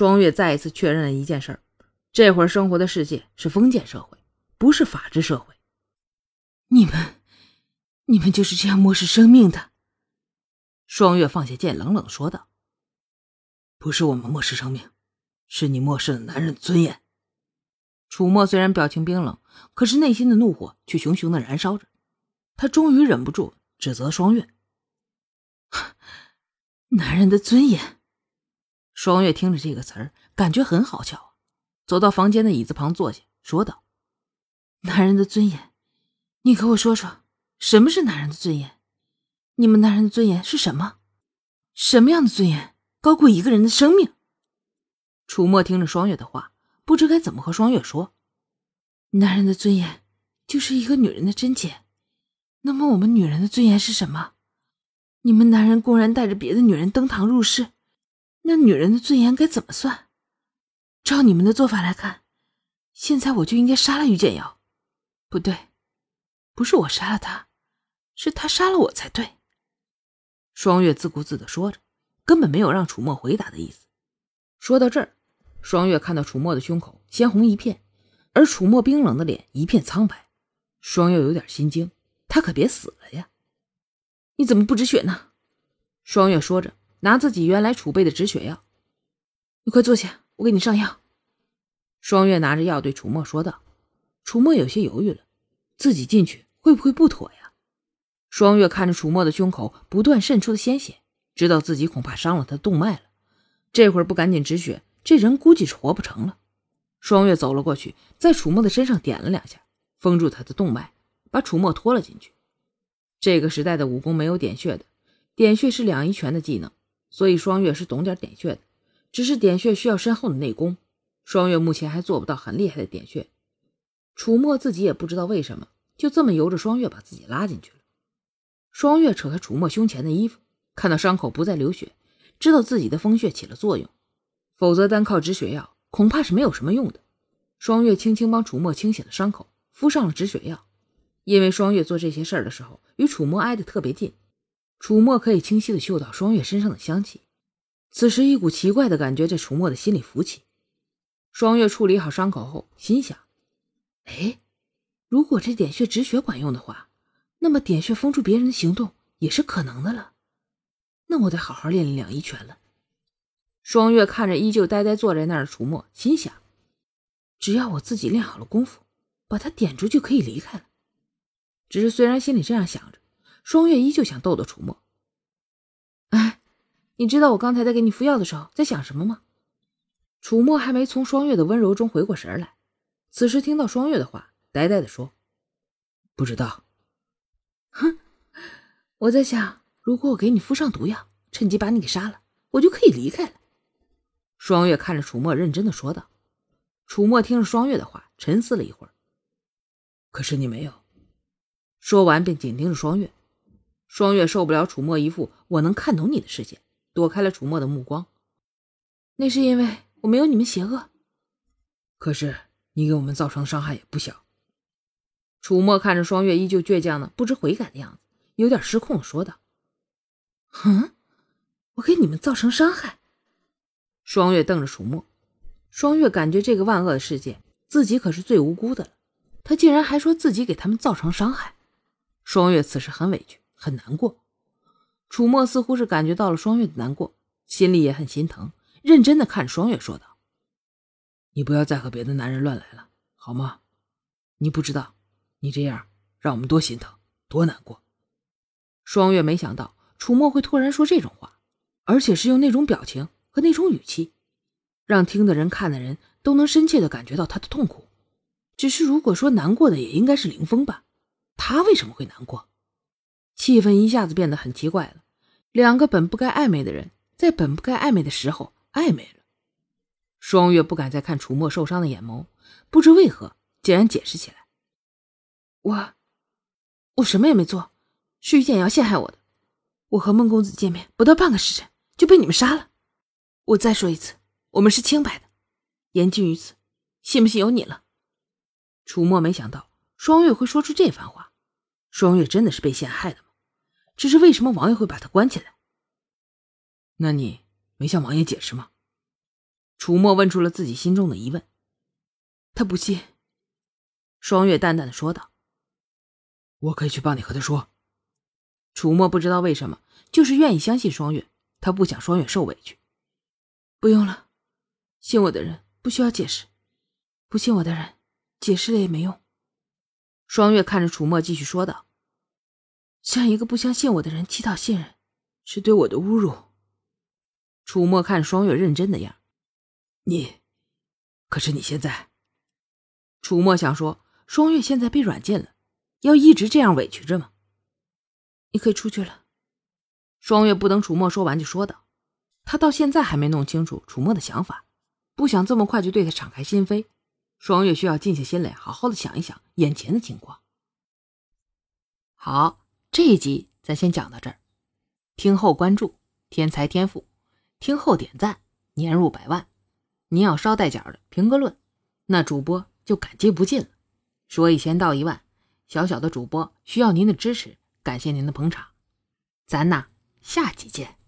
双月再一次确认了一件事：儿这会儿生活的世界是封建社会，不是法治社会。你们，你们就是这样漠视生命的？双月放下剑，冷冷说道：“不是我们漠视生命，是你漠视了男人的尊严。”楚墨虽然表情冰冷，可是内心的怒火却熊熊的燃烧着。他终于忍不住指责双月：“ 男人的尊严。”双月听着这个词儿，感觉很好笑，走到房间的椅子旁坐下，说道：“男人的尊严，你给我说说，什么是男人的尊严？你们男人的尊严是什么？什么样的尊严高过一个人的生命？”楚墨听着双月的话，不知该怎么和双月说。男人的尊严就是一个女人的贞洁，那么我们女人的尊严是什么？你们男人公然带着别的女人登堂入室。那女人的尊严该怎么算？照你们的做法来看，现在我就应该杀了于简瑶。不对，不是我杀了他，是他杀了我才对。双月自顾自的说着，根本没有让楚墨回答的意思。说到这儿，双月看到楚墨的胸口鲜红一片，而楚墨冰冷的脸一片苍白。双月有点心惊，他可别死了呀！你怎么不止血呢？双月说着。拿自己原来储备的止血药，你快坐下，我给你上药。双月拿着药对楚墨说道。楚墨有些犹豫了，自己进去会不会不妥呀？双月看着楚墨的胸口不断渗出的鲜血，知道自己恐怕伤了他的动脉了。这会儿不赶紧止血，这人估计是活不成了。双月走了过去，在楚墨的身上点了两下，封住他的动脉，把楚墨拖了进去。这个时代的武功没有点穴的，点穴是两仪拳的技能。所以双月是懂点点穴的，只是点穴需要深厚的内功，双月目前还做不到很厉害的点穴。楚墨自己也不知道为什么，就这么由着双月把自己拉进去了。双月扯开楚墨胸前的衣服，看到伤口不再流血，知道自己的风穴起了作用，否则单靠止血药恐怕是没有什么用的。双月轻轻帮楚墨清洗了伤口，敷上了止血药。因为双月做这些事儿的时候与楚墨挨得特别近。楚墨可以清晰的嗅到双月身上的香气，此时一股奇怪的感觉在楚墨的心里浮起。双月处理好伤口后，心想：“哎，如果这点穴止血管用的话，那么点穴封住别人的行动也是可能的了。那我得好好练练两仪拳了。”双月看着依旧呆呆坐在那儿的楚墨，心想：“只要我自己练好了功夫，把他点住就可以离开了。”只是虽然心里这样想着。双月依旧想逗逗楚墨。哎，你知道我刚才在给你敷药的时候在想什么吗？楚墨还没从双月的温柔中回过神来，此时听到双月的话，呆呆的说：“不知道。”哼，我在想，如果我给你敷上毒药，趁机把你给杀了，我就可以离开了。双月看着楚墨，认真的说道。楚墨听着双月的话，沉思了一会儿。可是你没有。说完，便紧盯着双月。双月受不了楚墨一副我能看懂你的视线，躲开了楚墨的目光。那是因为我没有你们邪恶。可是你给我们造成的伤害也不小。楚墨看着双月依旧倔强的不知悔改的样子，有点失控的说道：“哼，我给你们造成伤害？”双月瞪着楚墨。双月感觉这个万恶的世界，自己可是最无辜的了。他竟然还说自己给他们造成伤害。双月此时很委屈。很难过，楚墨似乎是感觉到了双月的难过，心里也很心疼，认真的看着双月说道：“你不要再和别的男人乱来了，好吗？你不知道，你这样让我们多心疼，多难过。”双月没想到楚墨会突然说这种话，而且是用那种表情和那种语气，让听的人、看的人都能深切的感觉到他的痛苦。只是如果说难过的，也应该是林峰吧？他为什么会难过？气氛一下子变得很奇怪了，两个本不该暧昧的人，在本不该暧昧的时候暧昧了。双月不敢再看楚墨受伤的眼眸，不知为何竟然解释起来：“我，我什么也没做，是于建瑶陷害我的。我和孟公子见面不到半个时辰就被你们杀了。我再说一次，我们是清白的，言尽于此，信不信由你了。”楚墨没想到双月会说出这番话，双月真的是被陷害的吗？只是为什么王爷会把他关起来？那你没向王爷解释吗？楚墨问出了自己心中的疑问。他不信。双月淡淡的说道：“我可以去帮你和他说。”楚墨不知道为什么，就是愿意相信双月，他不想双月受委屈。不用了，信我的人不需要解释，不信我的人解释了也没用。双月看着楚墨，继续说道：“向一个不相信我的人乞讨信任，是对我的侮辱。”楚墨看双月认真的样，你，可是你现在……楚墨想说，双月现在被软禁了，要一直这样委屈着吗？你可以出去了。双月不等楚墨说完，就说道。他到现在还没弄清楚楚墨的想法，不想这么快就对他敞开心扉。双月需要静下心来，好好的想一想眼前的情况。好，这一集咱先讲到这儿，听后关注天才天赋，听后点赞年入百万。您要捎带脚的评个论，那主播就感激不尽了。说一千道一万，小小的主播需要您的支持，感谢您的捧场，咱呐下集见。